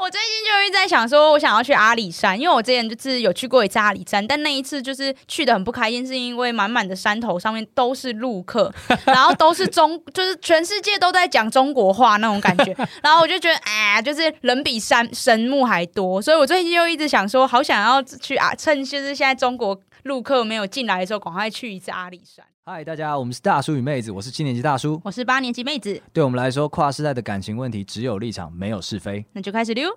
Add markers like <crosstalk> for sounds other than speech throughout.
我最近就一直在想说，我想要去阿里山，因为我之前就是有去过一次阿里山，但那一次就是去的很不开心，是因为满满的山头上面都是陆客，<laughs> 然后都是中，就是全世界都在讲中国话那种感觉，<laughs> 然后我就觉得，哎，就是人比山神木还多，所以我最近就一直想说，好想要去啊，趁就是现在中国陆客没有进来的时候，赶快去一次阿里山。嗨，大家好，我们是大叔与妹子，我是七年级大叔，我是八年级妹子。对我们来说，跨世代的感情问题只有立场，没有是非。那就开始溜。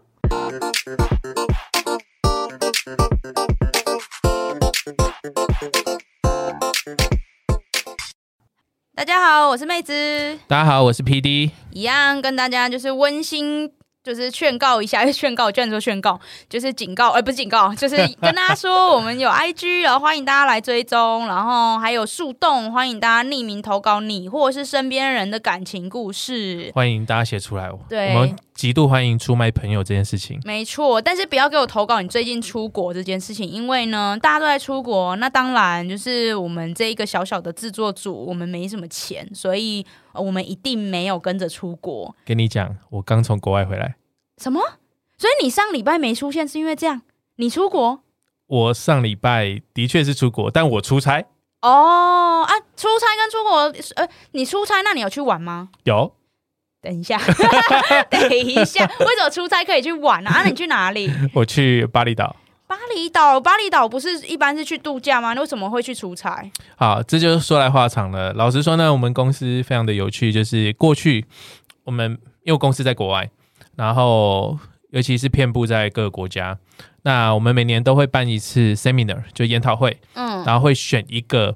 大家好，我是妹子。大家好，我是 PD。一样跟大家就是温馨。就是劝告一下，<laughs> 劝告，居然说劝告，就是警告，而、欸、不是警告，就是跟大家说，我们有 IG，<laughs> 然后欢迎大家来追踪，然后还有树洞，欢迎大家匿名投稿你或者是身边人的感情故事，欢迎大家写出来哦。对，我们极度欢迎出卖朋友这件事情。没错，但是不要给我投稿你最近出国这件事情，因为呢，大家都在出国，那当然就是我们这一个小小的制作组，我们没什么钱，所以。我们一定没有跟着出国。跟你讲，我刚从国外回来。什么？所以你上礼拜没出现是因为这样？你出国？我上礼拜的确是出国，但我出差。哦啊，出差跟出国，呃，你出差，那你有去玩吗？有。等一下，<laughs> 等一下，<laughs> 为什么出差可以去玩啊？啊，你去哪里？<laughs> 我去巴厘岛。巴厘岛，巴厘岛不是一般是去度假吗？你为什么会去出差？好，这就是说来话长了。老实说呢，我们公司非常的有趣，就是过去我们因为公司在国外，然后尤其是遍布在各个国家，那我们每年都会办一次 seminar，就研讨会，嗯，然后会选一个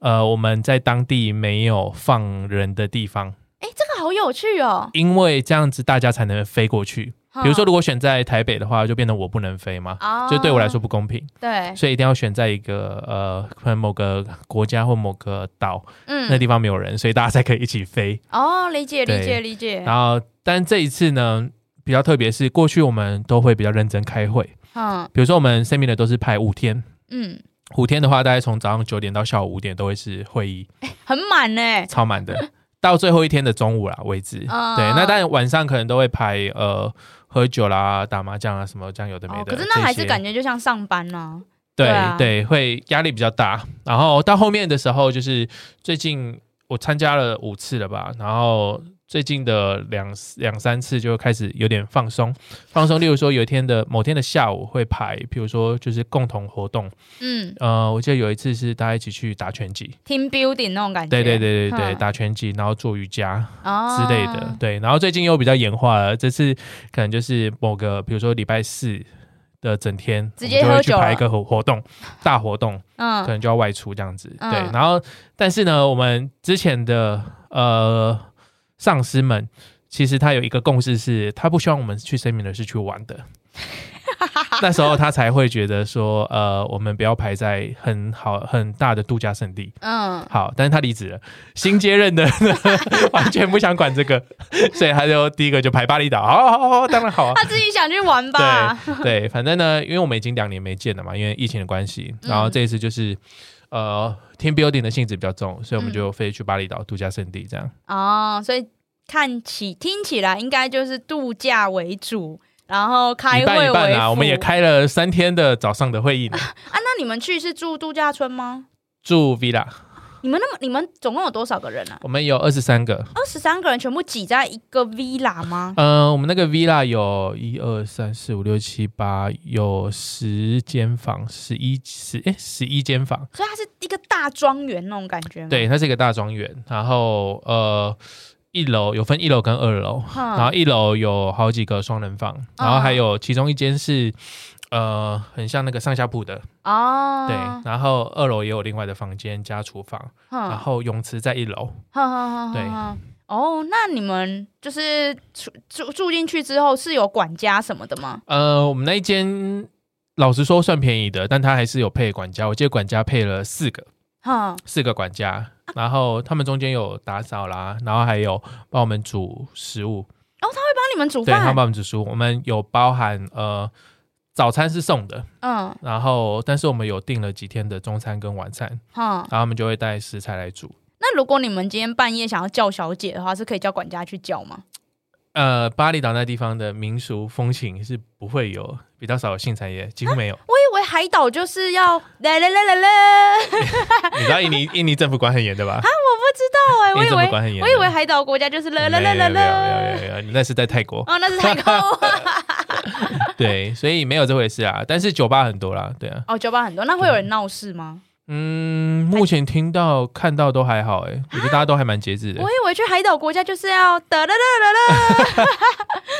呃我们在当地没有放人的地方。哎，这个好有趣哦，因为这样子大家才能飞过去。比如说，如果选在台北的话，就变成我不能飞嘛，哦、就对我来说不公平。对，所以一定要选在一个呃，可能某个国家或某个岛，嗯，那地方没有人，所以大家才可以一起飞。哦，理解，理解，理解。然后，但这一次呢，比较特别是，过去我们都会比较认真开会。嗯，比如说我们 seminar 都是排五天，嗯，五天的话，大概从早上九点到下午五点都会是会议，欸、很满呢，超满的，<laughs> 到最后一天的中午啦为止。嗯、对，那当然晚上可能都会排呃。喝酒啦，打麻将啊，什么这样有的没的。哦，可是那还是感觉就像上班呢。对对，啊、对，会压力比较大。然后到后面的时候，就是最近我参加了五次了吧，然后。最近的两两三次就开始有点放松，放松。例如说，有一天的某天的下午会排，比如说就是共同活动，嗯，呃，我记得有一次是大家一起去打拳击，team building 那种感觉。对对对对对，打拳击，然后做瑜伽之类的。哦、对，然后最近又比较演化了，这次可能就是某个，比如说礼拜四的整天，直接就会去排一个活活动，大活动，嗯，可能就要外出这样子。嗯、对，然后但是呢，我们之前的呃。上司们其实他有一个共识是，他不希望我们去 seminar 是去玩的。<laughs> 那时候他才会觉得说，呃，我们不要排在很好很大的度假胜地。嗯，好，但是他离职了，新接任的 <laughs> 完全不想管这个，<laughs> 所以他就第一个就排巴厘岛。好好好，当然好啊。他自己想去玩吧。对对，反正呢，因为我们已经两年没见了嘛，因为疫情的关系，然后这一次就是。呃，team building 的性质比较重，所以我们就飞去巴厘岛度假胜地这样。嗯、哦，所以看起听起来应该就是度假为主，然后开会为辅。一半一半啊，我们也开了三天的早上的会议呢。<laughs> 啊，那你们去是住度假村吗？住 villa。你们那么，你们总共有多少个人啊？我们有二十三个，二十三个人全部挤在一个 villa 吗？嗯、呃，我们那个 villa 有一二三四五六七八，有十间房，十一十哎十一间房，所以它是一个大庄园那种感觉吗？对，它是一个大庄园，然后呃，一楼有分一楼跟二楼，嗯、然后一楼有好几个双人房，然后还有其中一间是。呃，很像那个上下铺的。哦，对，然后二楼也有另外的房间加厨房，嗯、然后泳池在一楼，嗯、对，哦，那你们就是住住住进去之后是有管家什么的吗？呃，我们那一间老实说算便宜的，但他还是有配管家，我记得管家配了四个，哈、四个管家，然后他们中间有打扫啦，然后还有帮我们煮食物，哦，他会帮你们煮饭，对，他帮我们煮食物，我们有包含呃。早餐是送的，嗯，然后但是我们有订了几天的中餐跟晚餐，嗯，然后他们就会带食材来煮。那如果你们今天半夜想要叫小姐的话，是可以叫管家去叫吗？呃，巴厘岛那地方的民俗风情是不会有，比较少有性产业，几乎没有。啊、<laughs> 我以为海岛就是要来来来来来，<laughs> 你知道印尼印尼政府管很严的吧？啊，我不知道哎、欸，我以为管很严，我以为海岛国家就是来来来来来，那是在泰国哦，那是泰国。<laughs> 对，所以没有这回事啊。但是酒吧很多啦，对啊。哦，酒吧很多，那会有人闹事吗？嗯，目前听到看到都还好，哎，我觉得大家都还蛮节制的。我以为去海岛国家就是要哒哒哒哒哒，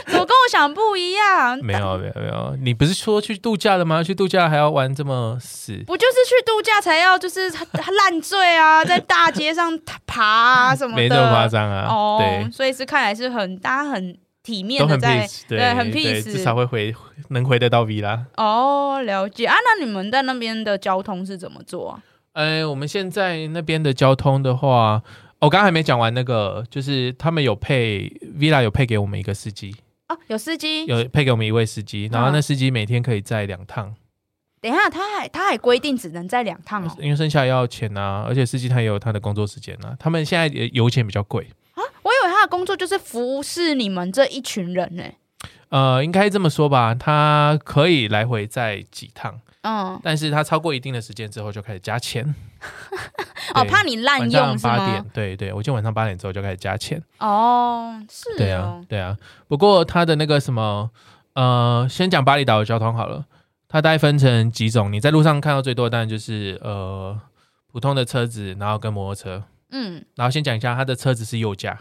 <laughs> 怎么跟我想不一样？没有没有没有，你不是说去度假的吗？去度假还要玩这么死？不就是去度假才要就是 <laughs> 烂醉啊，在大街上爬啊什么的？没这么夸张啊。哦，对，所以是看来是很大家很。体面的在，很对，很 peace，至少会回能回得到 V 啦。哦，了解啊。那你们在那边的交通是怎么做啊？呃，我们现在那边的交通的话，我刚刚还没讲完那个，就是他们有配 Villa 有配给我们一个司机哦，有司机有配给我们一位司机，然后那司机每天可以载两趟。等一下，他还他还规定只能载两趟哦，因为剩下要钱啊，而且司机他也有他的工作时间啊。他们现在油钱比较贵。他的工作就是服侍你们这一群人呢？呃，应该这么说吧，他可以来回再几趟，嗯，但是他超过一定的时间之后就开始加钱。<laughs> 哦，怕你滥用八点，对对，我今天晚上八点之后就开始加钱。哦，是哦，对啊，对啊。不过他的那个什么，呃，先讲巴厘岛的交通好了，它大概分成几种。你在路上看到最多的当然就是呃普通的车子，然后跟摩托车，嗯，然后先讲一下，他的车子是右驾。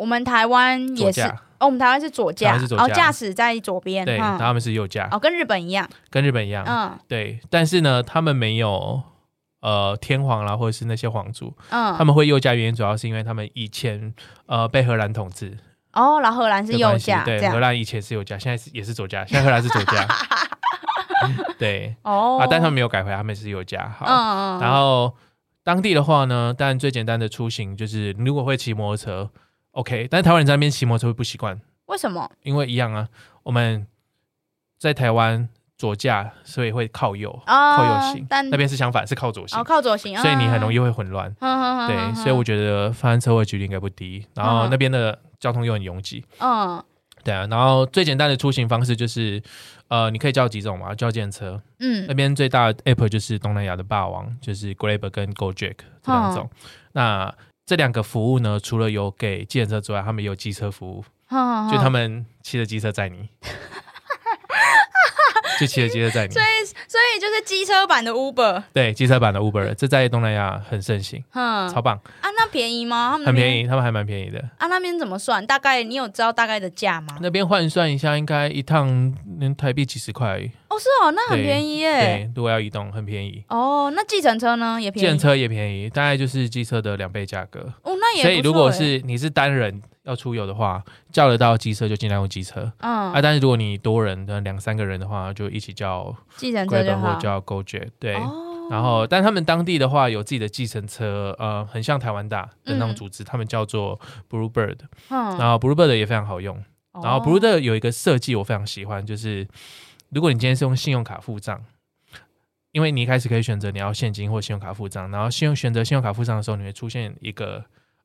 我们台湾也是，哦，我们台湾是左驾，哦，驾驶在左边，对，他们是右驾，哦，跟日本一样，跟日本一样，嗯，对，但是呢，他们没有呃天皇啦，或者是那些皇族，嗯，他们会右驾原因主要是因为他们以前呃被荷兰统治，哦，然后荷兰是右驾，对，荷兰以前是右驾，现在是也是左驾，现在荷兰是左驾，<laughs> 对，哦，啊，但他们没有改回来，他们是右驾，好，嗯嗯，然后当地的话呢，当然最简单的出行就是如果会骑摩托车。OK，但是台湾人在那边骑摩托车会不习惯，为什么？因为一样啊，我们在台湾左驾，所以会靠右，哦、靠右行，但那边是相反，是靠左行，哦、靠左行，所以你很容易会混乱。嗯、对，所以我觉得发生车祸几率应该不低。然后那边的交通又很拥挤。嗯，对啊。然后最简单的出行方式就是，呃，你可以叫几种嘛，叫计程车。嗯，那边最大的 App 就是东南亚的霸王，就是 Grab 跟 Gojek 这两种。嗯、那这两个服务呢，除了有给计程车之外，他们也有机车服务，就他们骑着机车载你，<laughs> 就骑着机车载你。所以，所以就是机车版的 Uber。对，机车版的 Uber，这在东南亚很盛行，嗯，超棒。啊，那便宜吗？他们很便宜，他们还蛮便宜的。啊，那边怎么算？大概你有知道大概的价吗？那边换算一下，应该一趟能台币几十块而已。哦，是哦，那很便宜耶。对，如果要移动，很便宜。哦，那计程车呢？也便宜。计程车也便宜，大概就是机车的两倍价格。哦，那也。所以如果是你是单人要出游的话，叫得到机车就尽量用机车。嗯。啊，但是如果你多人的两三个人的话，就一起叫计程车或叫 GoJet。对。哦。然后，但他们当地的话有自己的计程车，呃，很像台湾大的那种组织，他们叫做 Bluebird。嗯。然后 Bluebird 也非常好用。然后 Bluebird 有一个设计我非常喜欢，就是。如果你今天是用信用卡付账，因为你一开始可以选择你要现金或信用卡付账，然后信用选择信用卡付账的时候，你会出现一个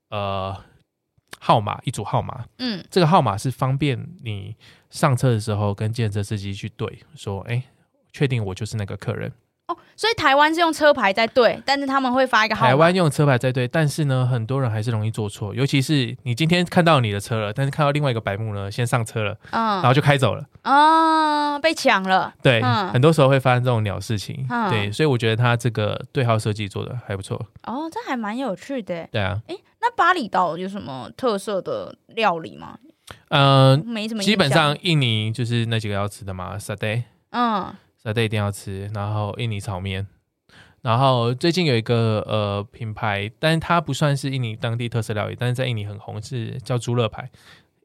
呃号码，一组号码，嗯，这个号码是方便你上车的时候跟计程车司机去对，说，哎，确定我就是那个客人。哦，所以台湾是用车牌在对，但是他们会发一个号码。台湾用车牌在对，但是呢，很多人还是容易做错，尤其是你今天看到你的车了，但是看到另外一个白目呢，先上车了，嗯，然后就开走了，啊、嗯，被抢了。对，嗯、很多时候会发生这种鸟事情。嗯、对，所以我觉得他这个对号设计做的还不错。哦，这还蛮有趣的。对啊，哎，那巴厘岛有什么特色的料理吗？嗯、呃，没什么。基本上印尼就是那几个要吃的嘛，satay。嗯。一定要吃，然后印尼炒面，然后最近有一个呃品牌，但是它不算是印尼当地特色料理，但是在印尼很红，是叫猪肋排。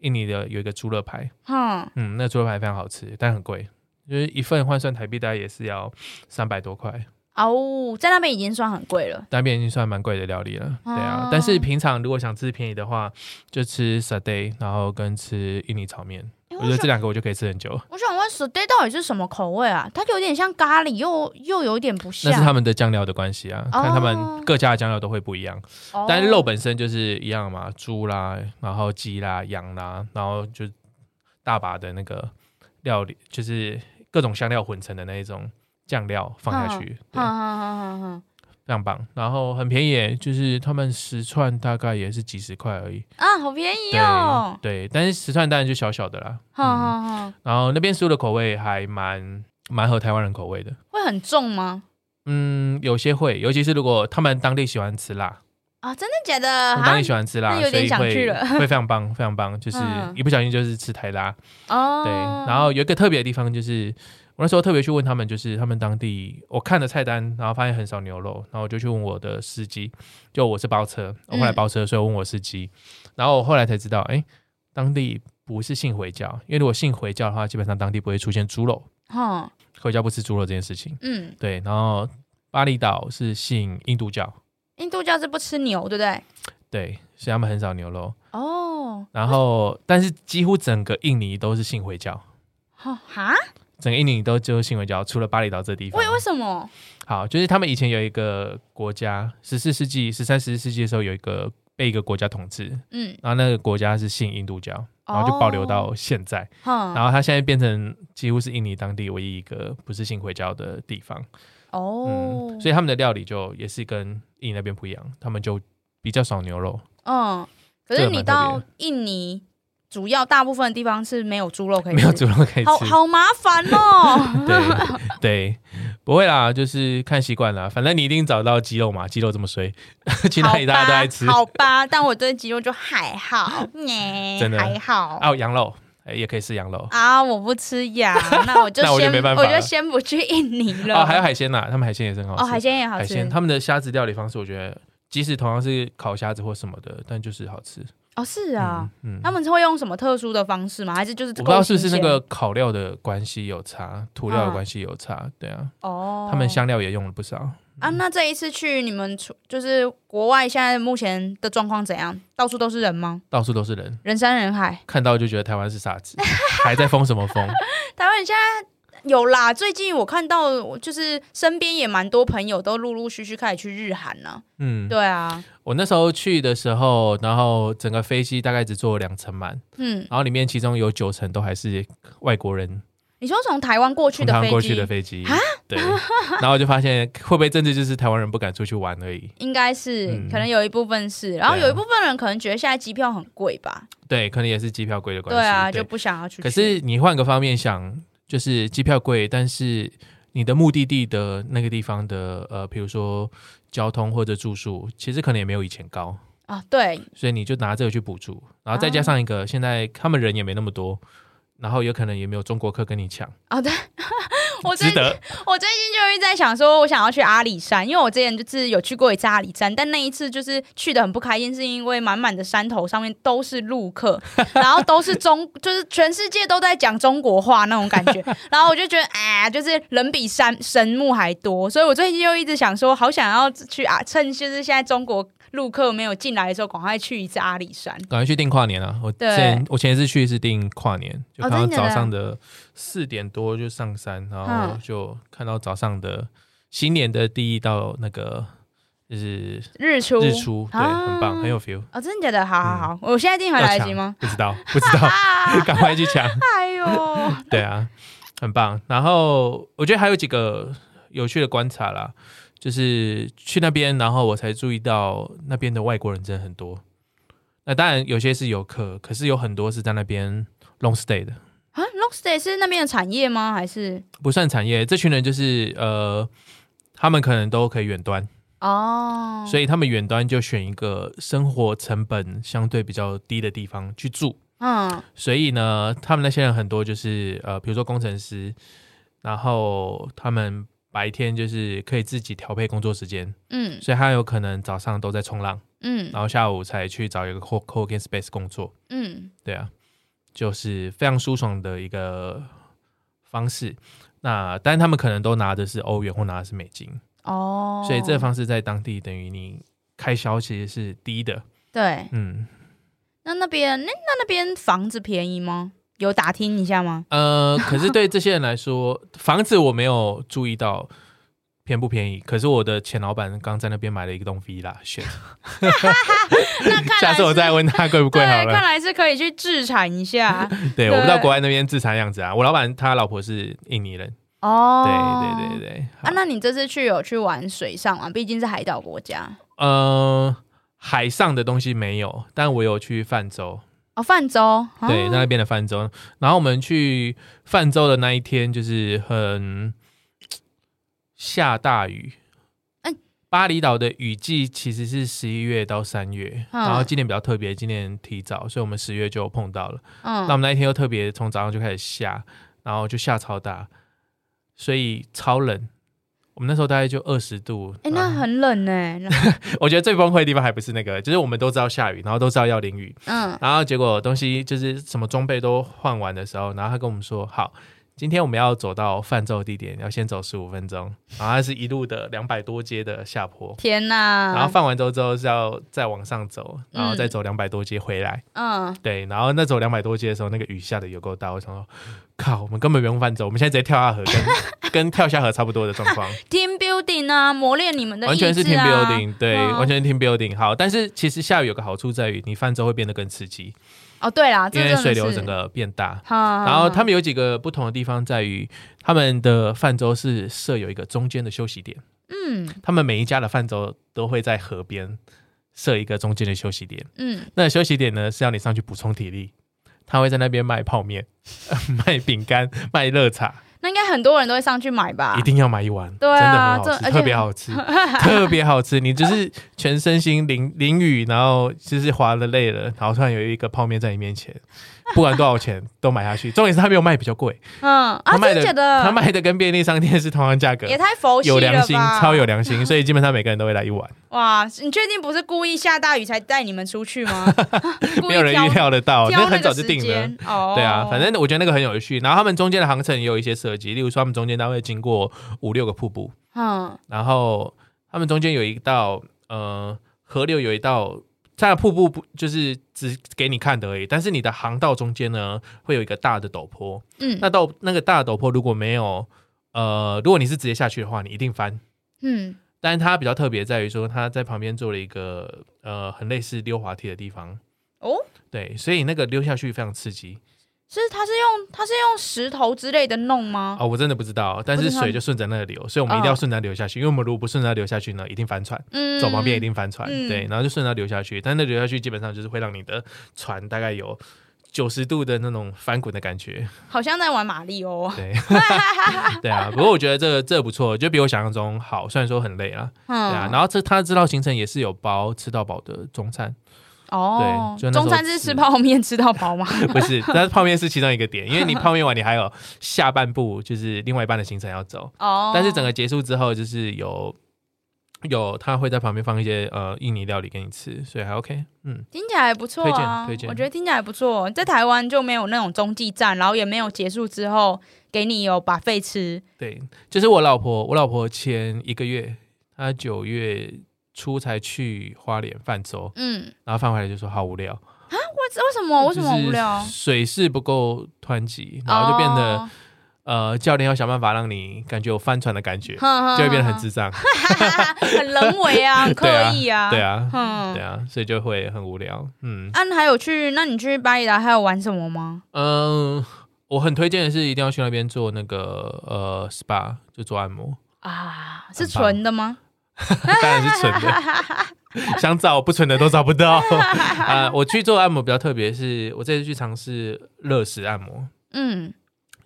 印尼的有一个猪肋排，嗯嗯，那猪肋排非常好吃，但很贵，就是一份换算台币大概也是要三百多块。哦，在那边已经算很贵了，那边已经算蛮贵的料理了，对啊。但是平常如果想吃便宜的话，就吃 satay，然后跟吃印尼炒面。我觉得这两个我就可以吃很久。我想问 stay 到底是什么口味啊？它有点像咖喱，又又有点不像。那是他们的酱料的关系啊，哦、看他们各家的酱料都会不一样。哦、但是肉本身就是一样嘛，猪啦，然后鸡啦，羊啦，然后就大把的那个料理，就是各种香料混成的那一种酱料放下去。好好好好好。非常棒，然后很便宜，就是他们十串大概也是几十块而已啊，好便宜哦。对，对，但是十串当然就小小的啦。好好好。然后那边食物的口味还蛮蛮合台湾人口味的。会很重吗？嗯，有些会，尤其是如果他们当地喜欢吃辣啊，真的假的？我当地喜欢吃辣，所以会会非常棒，非常棒，就是一不小心就是吃太辣哦。对，然后有一个特别的地方就是。我那时候特别去问他们，就是他们当地，我看了菜单，然后发现很少牛肉，然后我就去问我的司机，就我是包车，我后来包车，所以我问我司机，嗯、然后我后来才知道，哎、欸，当地不是信回教，因为如果信回教的话，基本上当地不会出现猪肉，哈、嗯，回教不吃猪肉这件事情，嗯，对，然后巴厘岛是信印度教，印度教是不吃牛，对不对？对，所以他们很少牛肉，哦，然后但是几乎整个印尼都是信回教，哈、哦，哈。整个印尼都就是信回教，除了巴厘岛这地方。为为什么？好，就是他们以前有一个国家，十四世纪、十三、十四世纪的时候有一个被一个国家统治，嗯，然后那个国家是信印度教，然后就保留到现在。哦、然后它现在变成几乎是印尼当地唯一一个不是信回教的地方。哦、嗯，所以他们的料理就也是跟印尼那边不一样，他们就比较少牛肉。嗯，可是你到印尼。主要大部分的地方是没有猪肉可以吃，没有猪肉可以吃，好好麻烦哦。<laughs> 对对，不会啦，就是看习惯了，反正你一定找到鸡肉嘛，鸡肉这么衰，<laughs> 去哪里大家都爱吃。好吧，但我对鸡肉就还好，<laughs> 真的还好。哦，羊肉也可以吃羊肉啊，我不吃羊，那我就 <laughs> 先，我就没办法，我就先不去印尼了。哦，还有海鲜呐，他们海鲜也是很好吃。哦，海鲜也好吃。海鲜，他们的虾子料理方式，我觉得即使同样是烤虾子或什么的，但就是好吃。哦，是啊，嗯，嗯，他们会用什么特殊的方式吗？还是就是我不知道是不是那个烤料的关系有差，涂料的关系有差，啊对啊，哦，他们香料也用了不少啊。那这一次去你们出就是国外，现在目前的状况怎样？到处都是人吗？到处都是人，人山人海，看到就觉得台湾是傻子，还在封什么封？<laughs> 台湾现在。有啦，最近我看到，就是身边也蛮多朋友都陆陆续续开始去日韩了。嗯，对啊，我那时候去的时候，然后整个飞机大概只坐两层满，嗯，然后里面其中有九层都还是外国人。你说从台湾过去的飞机？过去的飞机啊？对。然后我就发现，会不会真的就是台湾人不敢出去玩而已？应该是，嗯、可能有一部分是，然后有一部分人可能觉得现在机票很贵吧？对，可能也是机票贵的关系。对啊，对就不想要去。可是你换个方面想。就是机票贵，但是你的目的地的那个地方的呃，比如说交通或者住宿，其实可能也没有以前高啊。对，所以你就拿这个去补助，然后再加上一个，现在他们人也没那么多，然后有可能也没有中国客跟你抢啊。对。<laughs> 我最近我最近就一直在想说，我想要去阿里山，因为我之前就是有去过一次阿里山，但那一次就是去的很不开心，是因为满满的山头上面都是陆客，然后都是中，<laughs> 就是全世界都在讲中国话那种感觉，<laughs> 然后我就觉得哎，就是人比山神木还多，所以我最近就一直想说，好想要去啊，趁就是现在中国。陆客没有进来的时候，赶快去一次阿里山，赶快去订跨年啊！我前我前一次去是订跨年，就看到早上的四点多就上山，然后就看到早上的新年的第一道那个就是日出，日出对，很棒，很有 feel。哦，真的假的？好好好，我现在订回来得及吗？不知道，不知道，<laughs> <laughs> 赶快去抢！哎呦，<laughs> 对啊，很棒。然后我觉得还有几个有趣的观察啦。就是去那边，然后我才注意到那边的外国人真的很多。那当然有些是游客，可是有很多是在那边 long stay 的啊。long stay 是那边的产业吗？还是不算产业？这群人就是呃，他们可能都可以远端哦，所以他们远端就选一个生活成本相对比较低的地方去住。嗯，所以呢，他们那些人很多就是呃，比如说工程师，然后他们。白天就是可以自己调配工作时间，嗯，所以他有可能早上都在冲浪，嗯，然后下午才去找一个 co-working space 工作，嗯，对啊，就是非常舒爽的一个方式。那但他们可能都拿的是欧元或拿的是美金，哦，所以这个方式在当地等于你开销其实是低的，对，嗯，那那边那那那边房子便宜吗？有打听一下吗？呃，<laughs> 可是对这些人来说，房子我没有注意到便不便宜。可是我的前老板刚在那边买了一栋 villa，选。<laughs> 下次我再问他贵不贵好了。看来是可以去自产一下。<laughs> 对，对我不知道国外那边自产样子啊。我老板他老婆是印尼人。哦，对对对对。啊，那你这次去有去玩水上吗？毕竟是海岛国家。呃，海上的东西没有，但我有去泛舟。哦，泛舟，对，在那边的泛舟。然后我们去泛舟的那一天，就是很下大雨。欸、巴厘岛的雨季其实是十一月到三月，嗯、然后今年比较特别，今年提早，所以我们十月就碰到了。嗯，那我们那一天又特别，从早上就开始下，然后就下超大，所以超冷。我们那时候大概就二十度，哎、欸，那很冷呢。<laughs> 我觉得最崩溃的地方还不是那个，就是我们都知道下雨，然后都知道要淋雨，嗯，然后结果东西就是什么装备都换完的时候，然后他跟我们说好。今天我们要走到泛舟地点，要先走十五分钟，然后它是一路的两百多阶的下坡。天哪！然后泛完舟之后是要再往上走，然后再走两百多阶回来。嗯，对。然后那走两百多阶的时候，那个雨下的有够大，我想说，靠，我们根本不用泛舟，我们现在直接跳下河，跟 <laughs> 跟跳下河差不多的状况。Team building 啊，磨练你们的、啊、完全是 team building，对，嗯、完全是 team building。好，但是其实下雨有个好处在于，你泛舟会变得更刺激。哦，对啦，因为水流整个变大，好然后他们有几个不同的地方在于，他们的泛舟是设有一个中间的休息点。嗯，他们每一家的泛舟都会在河边设一个中间的休息点。嗯，那休息点呢是要你上去补充体力，他会在那边卖泡面、<laughs> 卖饼干、卖热茶。那应该很多人都会上去买吧？一定要买一碗，对啊，真的很好吃，特别好吃，<laughs> 特别好吃。你就是全身心淋淋雨，然后就是滑了累了，然后突然有一个泡面在你面前。<laughs> 不管多少钱都买下去，重点是他没有卖比较贵，嗯，他卖的他卖的跟便利商店是同样价格，也太佛系了吧，有良心，超有良心，所以基本上每个人都会来一碗。<laughs> 哇，你确定不是故意下大雨才带你们出去吗？<laughs> 没有人预料得到，那很早就定了。哦，对啊，反正我觉得那个很有趣。然后他们中间的航程也有一些设计，例如说他们中间他会经过五六个瀑布，嗯，然后他们中间有一道呃河流，有一道。它的瀑布不就是只给你看的而已，但是你的航道中间呢，会有一个大的陡坡。嗯，那到那个大的陡坡如果没有，呃，如果你是直接下去的话，你一定翻。嗯，但是它比较特别在于说，它在旁边做了一个呃很类似溜滑梯的地方。哦，对，所以那个溜下去非常刺激。是，它是用它是用石头之类的弄吗？哦，我真的不知道，但是水就顺着那个流，所以我们一定要顺着流下去，哦、因为我们如果不顺着流下去呢，一定翻船。嗯，走旁边一定翻船，嗯、对，然后就顺着流下去，但那流下去基本上就是会让你的船大概有九十度的那种翻滚的感觉，好像在玩马力哦。对，<laughs> 对啊，不过我觉得这个这个不错，就比我想象中好，虽然说很累啊，嗯、对啊，然后这他这道行程也是有包吃到饱的中餐。哦，对，中餐是吃泡面 <laughs> 吃到饱吗？<laughs> 不是，但是泡面是其中一个点，因为你泡面完，你还有下半部，就是另外一半的行程要走。哦，但是整个结束之后，就是有有他会在旁边放一些呃印尼料理给你吃，所以还 OK。嗯，听起来还不错啊，推荐，推荐。我觉得听起来还不错，在台湾就没有那种中继站，然后也没有结束之后给你有 buffet 吃。对，就是我老婆，我老婆前一个月，她九月。出才去花莲泛舟，嗯，然后泛回来就说好无聊啊！为为什么？为什么无聊？水势不够湍急，然后就变得、哦、呃，教练要想办法让你感觉有帆船的感觉，呵呵就会变得很智障，<laughs> 很人为啊，<laughs> 很刻意啊，对啊，对啊，对啊，所以就会很无聊。嗯，啊，还有去？那你去巴厘岛还有玩什么吗？嗯，我很推荐的是一定要去那边做那个呃 SPA，就做按摩啊，是纯的吗？<laughs> 当然是纯的，<laughs> 想找不纯的都找不到。啊、<laughs> 呃！我去做按摩比较特别，是我这次去尝试热石按摩，嗯，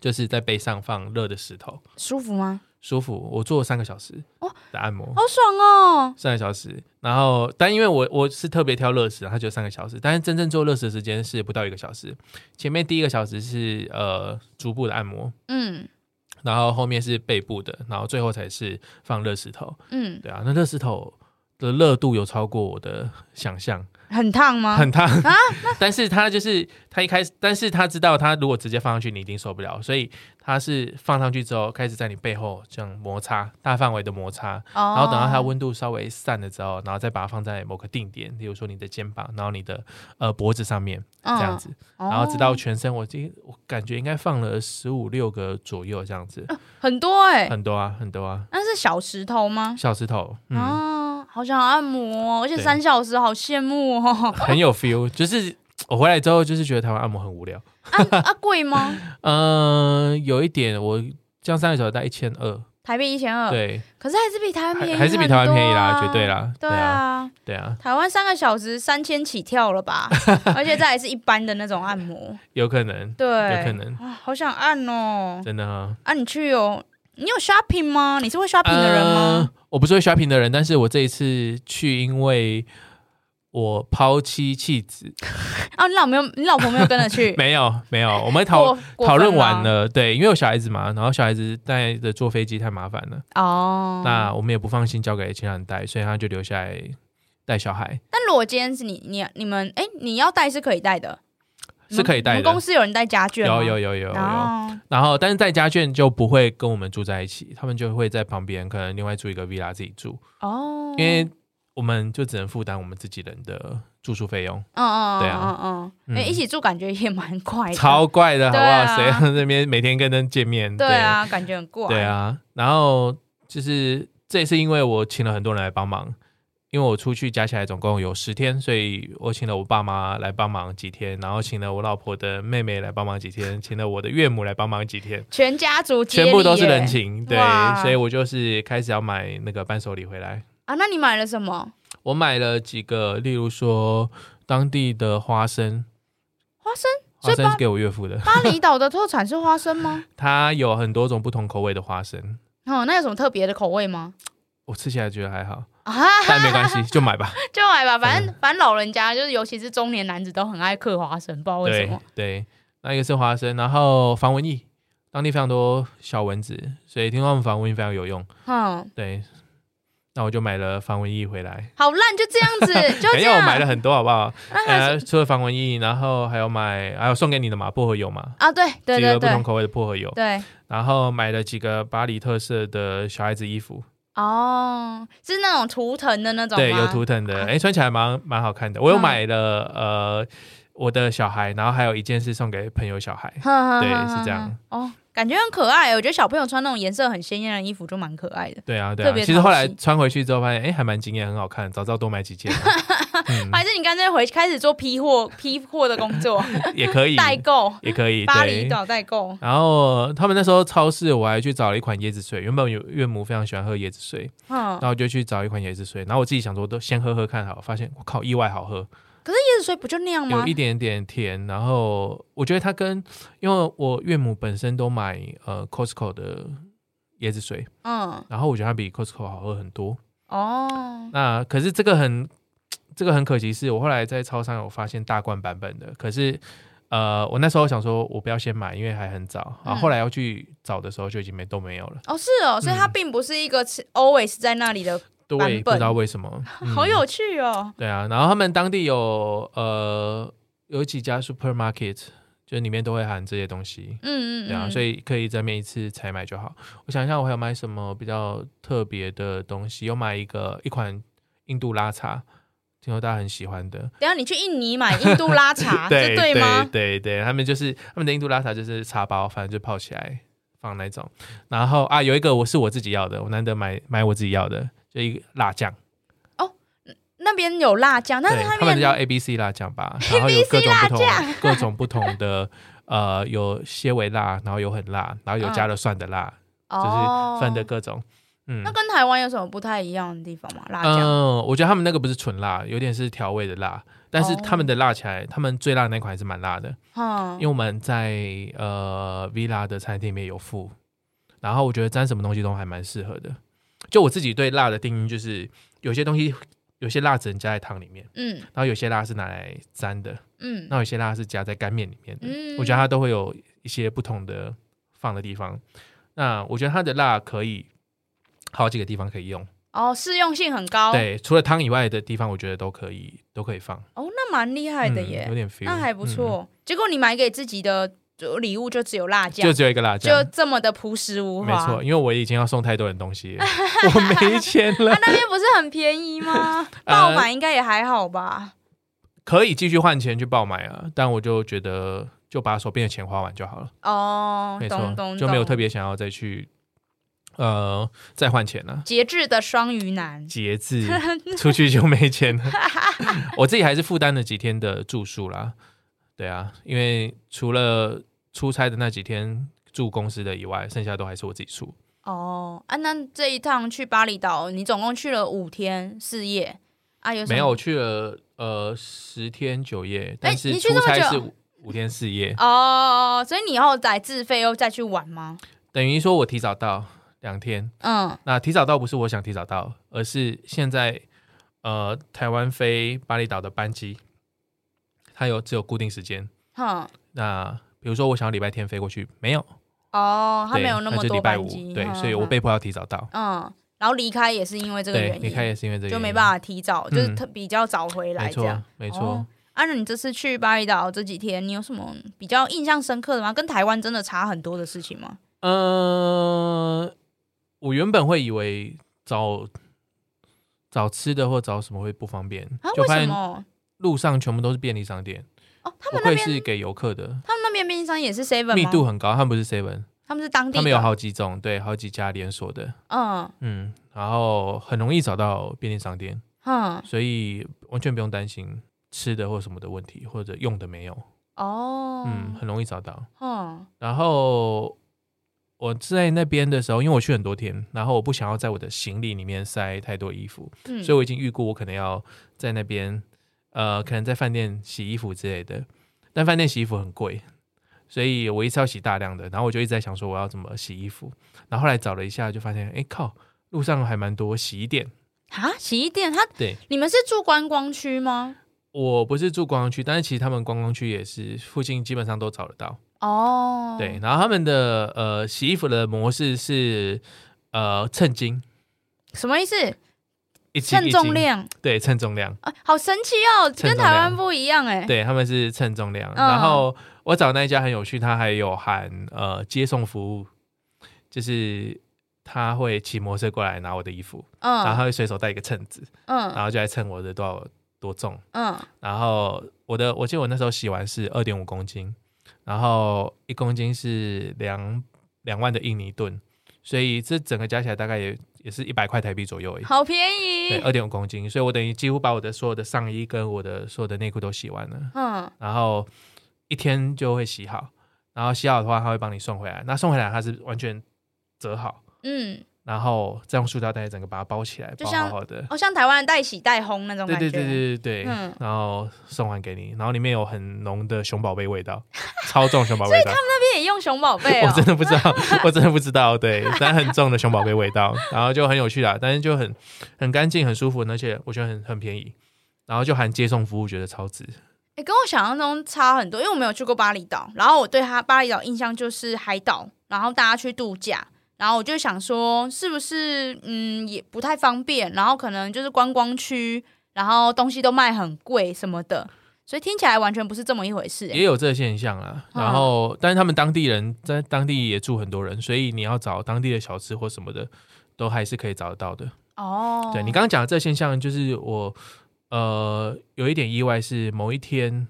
就是在背上放热的石头，舒服吗？舒服，我做了三个小时的按摩，好爽哦！三个小时，然后但因为我我是特别挑热石，它就三个小时，但是真正做热石的时间是不到一个小时，前面第一个小时是呃逐步的按摩，嗯。然后后面是背部的，然后最后才是放热石头。嗯，对啊，那热石头的热度有超过我的想象，很烫吗？很烫啊！<laughs> 但是他就是他一开始，但是他知道他如果直接放上去，你一定受不了，所以他是放上去之后，开始在你背后这样摩擦，大范围的摩擦，然后等到它温度稍微散了之后，然后再把它放在某个定点，比如说你的肩膀，然后你的呃脖子上面这样子，然后直到全身，我今我感觉应该放了十五六个左右这样子，很多哎，很多啊，很多啊。那是小石头吗？小石头，嗯。好想按摩，而且三小时好羡慕哦，<laughs> 很有 feel。就是我回来之后，就是觉得台湾按摩很无聊。啊啊，贵吗？<laughs> 嗯，有一点，我这样三个小时大概一千二，台币一千二。对，可是还是比台湾便宜，还是比台湾便宜啦，绝对啦。对啊，对啊，台湾三个小时三千起跳了吧？<laughs> 而且这还是一般的那种按摩，有可能，对，有可能啊，好想按哦，真的啊，啊，你去哦。你有 shopping 吗？你是会 shopping 的人吗？呃，我不是会 shopping 的人，但是我这一次去，因为我抛妻弃子。<laughs> 哦，你老没有？你老婆没有跟着去？<laughs> 没有，没有。我们讨讨论完了，对，因为有小孩子嘛，然后小孩子带着坐飞机太麻烦了。哦。那我们也不放心交给其他人带，所以他就留下来带小孩。但如果今天是你，你你们，哎，你要带是可以带的。是可以带的。公司有人带家眷？有有有有有。然后，但是带家眷就不会跟我们住在一起，他们就会在旁边，可能另外住一个 villa 自己住。哦。因为我们就只能负担我们自己人的住宿费用。嗯嗯。对啊。嗯嗯。哎，一起住感觉也蛮怪的。超怪的，好不好？谁在那边每天跟人见面？对啊，感觉很怪。对啊。然后就是这也是因为我请了很多人来帮忙。因为我出去加起来总共有十天，所以我请了我爸妈来帮忙几天，然后请了我老婆的妹妹来帮忙几天，请了我的岳母来帮忙几天，<laughs> 全家族全部都是人情，对，所以我就是开始要买那个伴手礼回来啊。那你买了什么？我买了几个，例如说当地的花生，花生，花生是给我岳父的。巴厘岛的特产是花生吗？<laughs> 它有很多种不同口味的花生。哦，那有什么特别的口味吗？我吃起来觉得还好。啊，但没关系，就买吧，<laughs> 就买吧，反正、嗯、反正老人家就是，尤其是中年男子都很爱嗑花生，不知道为什么。对，对，那一个是花生，然后防蚊液，当地非常多小蚊子，所以听说他们防蚊液非常有用。嗯，对，那我就买了防蚊液回来。好烂，就这样子，<laughs> 就这样。因为我买了很多，好不好？<laughs> 呃，除了防蚊液，然后还有买，还有送给你的嘛，薄荷油嘛。啊，对，对，对，对，几个不同口味的薄荷油。对，然后买了几个巴黎特色的小孩子衣服。哦，是那种图腾的那种？对，有图腾的，哎、欸，穿起来蛮蛮好看的。我有买了、嗯、呃，我的小孩，然后还有一件是送给朋友小孩，<laughs> 呵呵对，是这样。哦，感觉很可爱。我觉得小朋友穿那种颜色很鲜艳的衣服就蛮可爱的。对啊，对啊。其实后来穿回去之后发现，哎、欸，还蛮惊艳，很好看。早知道多买几件。嗯、<laughs> 还是你干脆回开始做批货批货的工作 <laughs> 也可以，代购也可以，巴厘岛代购。然后他们那时候超市，我还去找了一款椰子水。原本有岳母非常喜欢喝椰子水，嗯，然后我就去找一款椰子水。然后我自己想说，都先喝喝看好，发现我靠，意外好喝。可是椰子水不就那样吗？有一点点甜。然后我觉得它跟，因为我岳母本身都买呃 Costco 的椰子水，嗯，然后我觉得它比 Costco 好喝很多。哦，那可是这个很。这个很可惜，是我后来在超商有发现大罐版本的，可是，呃，我那时候想说，我不要先买，因为还很早。啊后后来要去找的时候，就已经没都没有了。哦，是哦，所以它并不是一个 always 在那里的版本。对，不知道为什么，好有趣哦。对啊，然后他们当地有呃有几家 supermarket，就里面都会含这些东西。嗯嗯，对啊，所以可以在每一次采买就好。我想一下，我还有买什么比较特别的东西？有买一个一款印度拉茶。听说大家很喜欢的。等下你去印尼买 <laughs> 印度拉茶，<laughs> 对对吗？对对对，他们就是他们的印度拉茶就是茶包，反正就泡起来放那种。然后啊，有一个我是我自己要的，我难得买买我自己要的，就一个辣酱。哦，那边有辣酱，但是他们叫 A B C 辣酱吧？<laughs> 然后有各种不同各种不同的呃，有些微辣，然后有很辣，然后有加了蒜的辣，嗯、就是分的各种。嗯，那跟台湾有什么不太一样的地方吗？辣酱？嗯，我觉得他们那个不是纯辣，有点是调味的辣，但是他们的辣起来，哦、他们最辣的那款还是蛮辣的。嗯，因为我们在呃 Villa 的餐厅里面有附，然后我觉得沾什么东西都还蛮适合的。就我自己对辣的定义就是，有些东西有些辣只能加在汤里面，嗯，然后有些辣是拿来沾的，嗯，那有些辣是加在干面里面的，嗯，我觉得它都会有一些不同的放的地方。那我觉得它的辣可以。好几个地方可以用哦，适用性很高。对，除了汤以外的地方，我觉得都可以，都可以放。哦，那蛮厉害的耶，嗯、有点 feel，那还不错。嗯、结果你买给自己的礼物就只有辣酱，就只有一个辣酱，就这么的朴实无华。没错，因为我已经要送太多人东西了，<laughs> 我没钱了。他那边不是很便宜吗？<laughs> 爆买应该也还好吧。呃、可以继续换钱去爆买啊，但我就觉得就把手边的钱花完就好了。哦，没错，就没有特别想要再去。呃，再换钱呢？节制的双鱼男，节制 <laughs> 出去就没钱了。<laughs> 我自己还是负担了几天的住宿啦。对啊，因为除了出差的那几天住公司的以外，剩下都还是我自己住。哦，啊，那这一趟去巴厘岛，你总共去了五天四夜啊？有没有？我去了呃十天九夜，但是出差是五天四夜。哦，所以你以后再自费又再去玩吗？等于说我提早到。两天，嗯，那提早到不是我想提早到，而是现在，呃，台湾飞巴厘岛的班机，它有只有固定时间，哼，那比如说我想要礼拜天飞过去，没有，哦，它没有那么多班机，对，所以我被迫要提早到，嗯，然后离开也是因为这个原因，离开也是因为这个，就没办法提早，就是特比较早回来这样，没错。啊，那你这次去巴厘岛这几天，你有什么比较印象深刻的吗？跟台湾真的差很多的事情吗？嗯。我原本会以为找找吃的或找什么会不方便，啊、就发现路上全部都是便利商店。哦，他们那边是给游客的。他们那边便利商店也是 seven 密度很高，他们不是 seven，他们是当地。他们有好几种，对，好几家连锁的。嗯嗯，然后很容易找到便利商店。嗯，所以完全不用担心吃的或什么的问题，或者用的没有。哦，嗯，很容易找到。嗯，然后。我在那边的时候，因为我去很多天，然后我不想要在我的行李里面塞太多衣服，嗯、所以我已经预估我可能要在那边，呃，可能在饭店洗衣服之类的。但饭店洗衣服很贵，所以我一次要洗大量的，然后我就一直在想说我要怎么洗衣服。然后后来找了一下，就发现，哎靠，路上还蛮多洗衣店啊！洗衣店，它对，你们是住观光区吗？我不是住观光区，但是其实他们观光区也是附近基本上都找得到。哦，oh. 对，然后他们的呃洗衣服的模式是呃称斤，什么意思？一称重量，对，称重量啊，好神奇哦，跟台湾不一样哎。对，他们是称重量。嗯、然后我找那一家很有趣，他还有含呃接送服务，就是他会骑摩托车过来拿我的衣服，嗯，然后他会随手带一个秤子，嗯，然后就来称我的多少多重，嗯，然后我的我记得我那时候洗完是二点五公斤。然后一公斤是两两万的印尼盾，所以这整个加起来大概也也是一百块台币左右而已。好便宜。对，二点五公斤，所以我等于几乎把我的所有的上衣跟我的所有的内裤都洗完了。嗯。然后一天就会洗好，然后洗好的话，他会帮你送回来。那送回来它是完全折好。嗯。然后再用塑料袋整个把它包起来，就像包好好的，哦，像台湾的代洗代烘那种感觉。对对对对对对。嗯。然后送还给你，然后里面有很浓的熊宝贝味道，超重熊宝贝。所以他们那边也用熊宝贝哦？我真的不知道，<laughs> 我真的不知道。对，但很重的熊宝贝味道，然后就很有趣啦，但是就很很干净、很舒服，而且我觉得很很便宜，然后就含接送服务，觉得超值。哎、欸，跟我想象中差很多，因为我没有去过巴厘岛，然后我对它巴厘岛印象就是海岛，然后大家去度假。然后我就想说，是不是嗯也不太方便，然后可能就是观光区，然后东西都卖很贵什么的，所以听起来完全不是这么一回事。也有这个现象啊，然后、嗯、但是他们当地人在当地也住很多人，所以你要找当地的小吃或什么的，都还是可以找得到的。哦，对，你刚刚讲的这个现象，就是我呃有一点意外，是某一天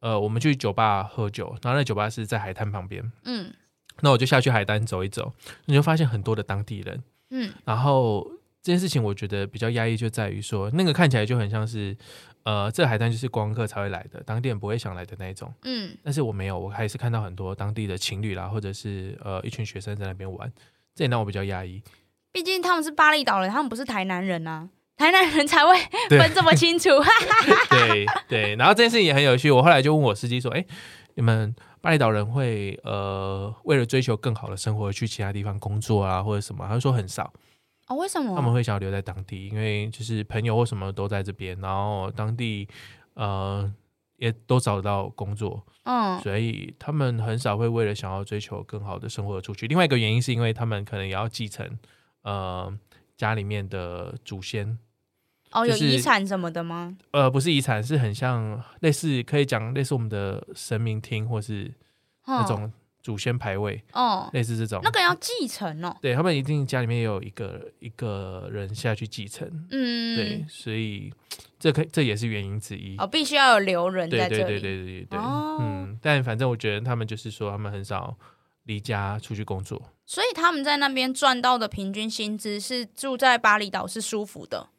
呃我们去酒吧喝酒，然后那酒吧是在海滩旁边，嗯。那我就下去海滩走一走，你就发现很多的当地人，嗯，然后这件事情我觉得比较压抑，就在于说那个看起来就很像是，呃，这个海滩就是观光客才会来的，当地人不会想来的那一种，嗯，但是我没有，我还是看到很多当地的情侣啦，或者是呃一群学生在那边玩，这也让我比较压抑。毕竟他们是巴厘岛人，他们不是台南人啊，台南人才会 <laughs> 分这么清楚。<laughs> 对对，对，然后这件事情也很有趣，我后来就问我司机说，哎，你们。巴厘岛人会呃为了追求更好的生活去其他地方工作啊或者什么，他说很少哦，为什么？他们会想要留在当地，因为就是朋友或什么都在这边，然后当地呃也都找得到工作，嗯，所以他们很少会为了想要追求更好的生活而出去。另外一个原因是因为他们可能也要继承呃家里面的祖先。哦，就是、有遗产什么的吗？呃，不是遗产，是很像类似，可以讲类似我们的神明厅，或是那种祖先牌位，哦，类似这种。那个要继承哦。对，他们一定家里面有一个一个人下去继承。嗯，对，所以这可这也是原因之一。哦，必须要有留人在这里。对对对对对对。哦、嗯，但反正我觉得他们就是说，他们很少离家出去工作，所以他们在那边赚到的平均薪资是住在巴厘岛是舒服的。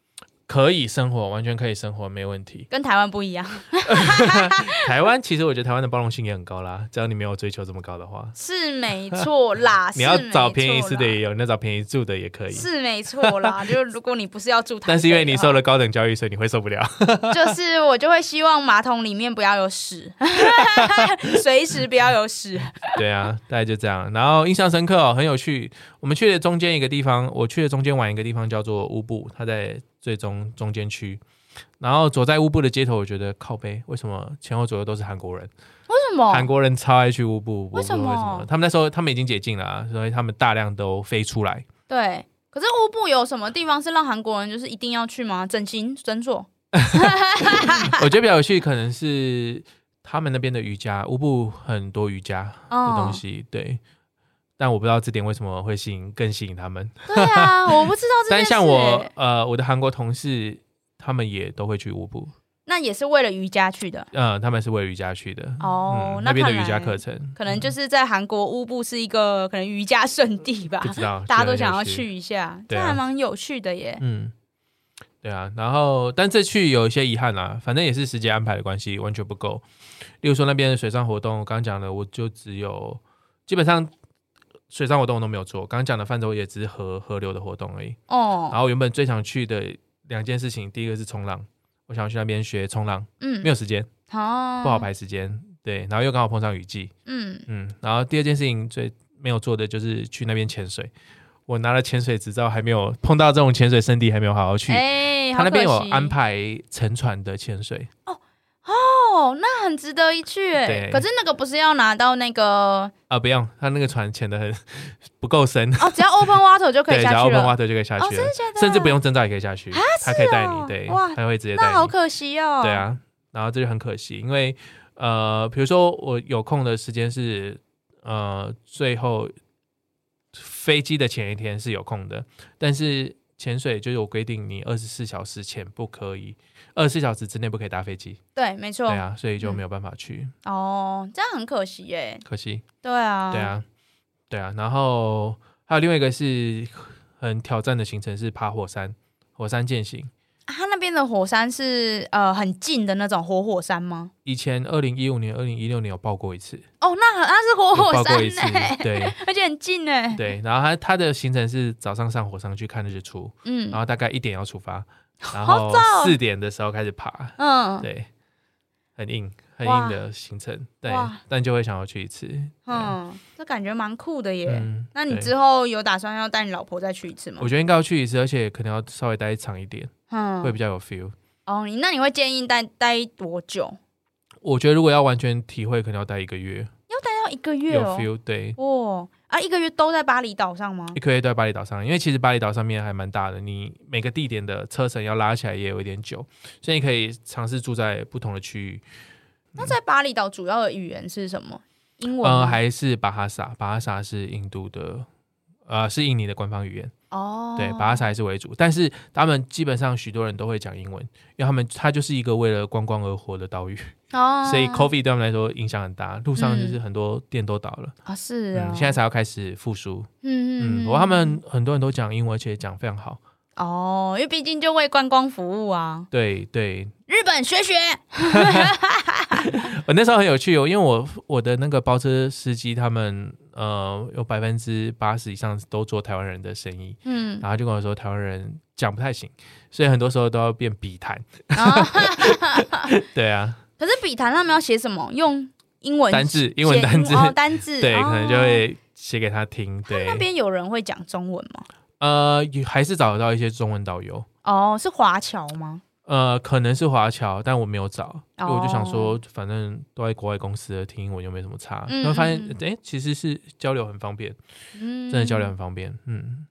可以生活，完全可以生活，没问题。跟台湾不一样。<laughs> 台湾其实我觉得台湾的包容性也很高啦，只要你没有追求这么高的话，是没错啦。<laughs> 你要找便宜吃的也有，你要找便宜住的也可以，是没错啦。<laughs> 就是如果你不是要住台，但是因为你受了高等教育，所以你会受不了。就是我就会希望马桶里面不要有屎，随时不要有屎。对啊，大概就这样。然后印象深刻哦，很有趣。我们去的中间一个地方，我去的中间玩一个地方叫做乌布，它在。最终中间区，然后走在乌布的街头，我觉得靠背。为什么前后左右都是韩国人？为什么韩国人超爱去乌布？为什么？为什么？他们那时候他们已经解禁了啊，所以他们大量都飞出来。对，可是乌布有什么地方是让韩国人就是一定要去吗？整形诊所？<laughs> 我觉得比较有趣，可能是他们那边的瑜伽，乌布很多瑜伽的东西，哦、对。但我不知道这点为什么会吸引更吸引他们。对啊，<laughs> 我不知道这。但像我呃，我的韩国同事，他们也都会去乌布。那也是为了瑜伽去的。嗯，他们是为了瑜伽去的。哦，嗯、那边的瑜伽课程，可能就是在韩国乌布是一个可能瑜伽圣地吧。不知道，大家都想要去一下，这还蛮有趣的耶。嗯，对啊。然后，但这去有一些遗憾啦，反正也是时间安排的关系，完全不够。例如说那边的水上活动，我刚刚讲了，我就只有基本上。水上活动我都没有做，刚刚讲的泛舟也只是河河流的活动而已。哦。然后原本最想去的两件事情，第一个是冲浪，我想要去那边学冲浪。嗯。没有时间。哦。不好排时间。对。然后又刚好碰上雨季。嗯嗯。然后第二件事情最没有做的就是去那边潜水。我拿了潜水执照，还没有碰到这种潜水圣地，还没有好好去。哎，他那边有安排沉船的潜水。哦。哦，那很值得一去哎。可是那个不是要拿到那个？啊，不用，他那个船潜的很 <laughs> 不够深。哦，只要 open water 就可以下去只要 open water 就可以下去了。哦，真的的？甚至不用证照也可以下去。啊，他可以带你，对，他会直接带你。那好可惜哦。对啊，然后这就很可惜，因为呃，比如说我有空的时间是呃，最后飞机的前一天是有空的，但是潜水就有规定，你二十四小时前不可以。二十四小时之内不可以搭飞机，对，没错，对啊，所以就没有办法去。嗯、哦，这样很可惜耶，可惜。对啊，对啊，对啊。然后还有另外一个是很挑战的行程，是爬火山，火山践行。边的火山是呃很近的那种活火山吗？以前二零一五年、二零一六年有爆过一次。哦，那那是活火山，爆过一次，对，而且很近呢。对，然后他他的行程是早上上火山去看日出，嗯，然后大概一点要出发。然后四点的时候开始爬，嗯，对，很硬很硬的行程，对，但就会想要去一次，嗯，这感觉蛮酷的耶。那你之后有打算要带你老婆再去一次吗？我觉得应该要去一次，而且可能要稍微待长一点，嗯，会比较有 feel。哦，你那你会建议待待多久？我觉得如果要完全体会，可能要待一个月，要待到一个月哦，有 feel，对，哇。啊，一个月都在巴厘岛上吗？一个月都在巴厘岛上，因为其实巴厘岛上面还蛮大的，你每个地点的车程要拉起来也有一点久，所以你可以尝试住在不同的区域。那在巴厘岛主要的语言是什么？英文？呃，还是巴哈萨？巴哈萨是印度的，呃，是印尼的官方语言。哦，对，巴哈萨还是为主，但是他们基本上许多人都会讲英文，因为他们它就是一个为了观光而活的岛屿。哦，<laughs> 所以 COVID 对他们来说影响很大，路上就是很多店都倒了啊，是。嗯，现在才要开始复苏，嗯嗯，不过他们很多人都讲英文，而且讲非常好哦，因为毕竟就为观光服务啊，对对，日本学学 <laughs> <laughs> 我那时候很有趣哦，因为我我的那个包车司机他们呃有百分之八十以上都做台湾人的生意，嗯，然后就跟我说台湾人讲不太行，所以很多时候都要变笔谈，<laughs> 对啊。可是笔谈他们要写什么？用英文单字，英文单字，哦，单字，对，可能就会写给他听。对，那边有人会讲中文吗？呃，还是找得到一些中文导游。哦，是华侨吗？呃，可能是华侨，但我没有找，因为我就想说，反正都在国外公司的，听英文又没什么差。然后发现，哎，其实是交流很方便，真的交流很方便。嗯，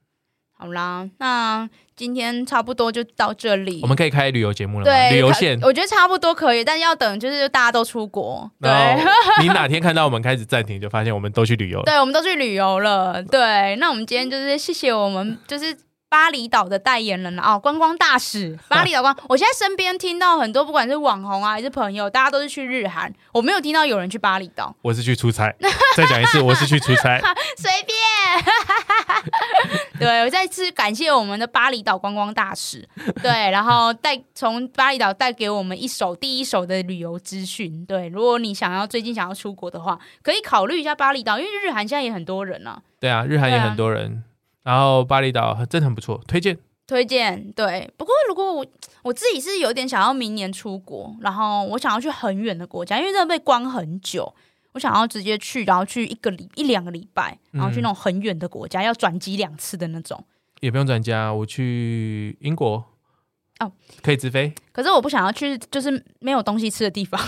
好啦，那今天差不多就到这里。我们可以开旅游节目了吗？对，旅游线，我觉得差不多可以，但要等就是大家都出国。对，<laughs> <laughs> 你哪天看到我们开始暂停，就发现我们都去旅游了。对，我们都去旅游了。对，那我们今天就是谢谢我们就是。巴厘岛的代言人了哦，观光大使，<laughs> 巴厘岛光。我现在身边听到很多，不管是网红啊还是朋友，大家都是去日韩，我没有听到有人去巴厘岛。我是去出差，再讲一次，我是去出差，<laughs> 随便。<laughs> 对，我再次感谢我们的巴厘岛观光大使，对，然后带从巴厘岛带给我们一手第一手的旅游资讯。对，如果你想要最近想要出国的话，可以考虑一下巴厘岛，因为日韩现在也很多人啊。对啊，日韩也很多人。然后巴厘岛真的很不错，推荐推荐。对，不过如果我我自己是有点想要明年出国，然后我想要去很远的国家，因为真的被关很久，我想要直接去，然后去一个礼一两个礼拜，然后去那种很远的国家，嗯、要转机两次的那种。也不用转机啊，我去英国哦，可以直飞。可是我不想要去，就是没有东西吃的地方，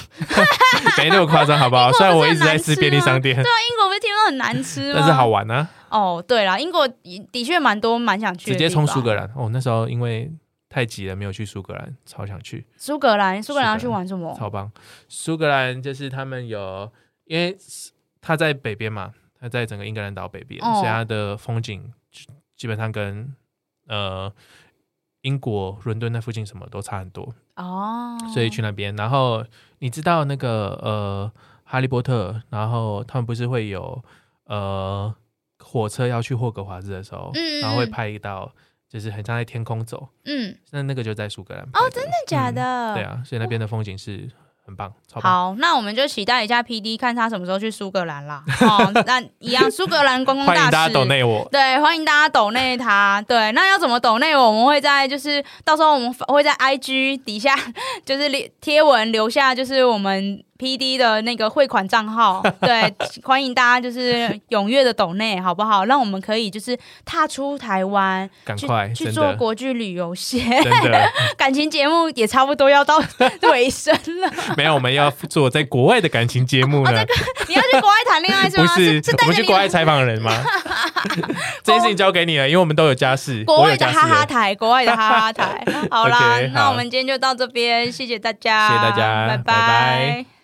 <laughs> 没那么夸张，好不好？虽然我一直在吃便利商店，对啊，英国不是听说很难吃吗？但是好玩啊。哦，对啦，英国的确蛮多蛮想去，直接冲苏格兰哦。那时候因为太急了，没有去苏格兰，超想去苏格兰。苏格兰要去玩什么？超棒！苏格兰就是他们有，因为他在北边嘛，他在整个英格兰岛北边，哦、所以它的风景基本上跟呃英国伦敦那附近什么都差很多哦。所以去那边，然后你知道那个呃哈利波特，然后他们不是会有呃。火车要去霍格华兹的时候，嗯，然后会拍一道，就是很像在天空走，嗯，那那个就在苏格兰。哦，真的假的？嗯，对啊，所以那边的风景是。很棒，超棒，好，那我们就期待一下 PD，看他什么时候去苏格兰啦。<laughs> 哦，那一样，苏格兰观光大使，欢迎大家抖内我。对，欢迎大家抖内他。对，那要怎么抖内我？我们会在就是到时候我们会在 IG 底下就是贴文留下，就是我们 PD 的那个汇款账号。<laughs> 对，欢迎大家就是踊跃的抖内，好不好？让我们可以就是踏出台湾，赶快去，去做国际旅游线。<laughs> 感情节目也差不多要到尾声了。<laughs> 没有，我们要做在国外的感情节目呢。哦这个、你要去国外谈恋爱是吗？不是，是我们去国外采访人吗？这件事情交给你了，因为我们都有家室。国外的哈哈台，国外的哈哈台。好啦那我们今天就到这边，谢谢大家，谢谢大家。拜拜。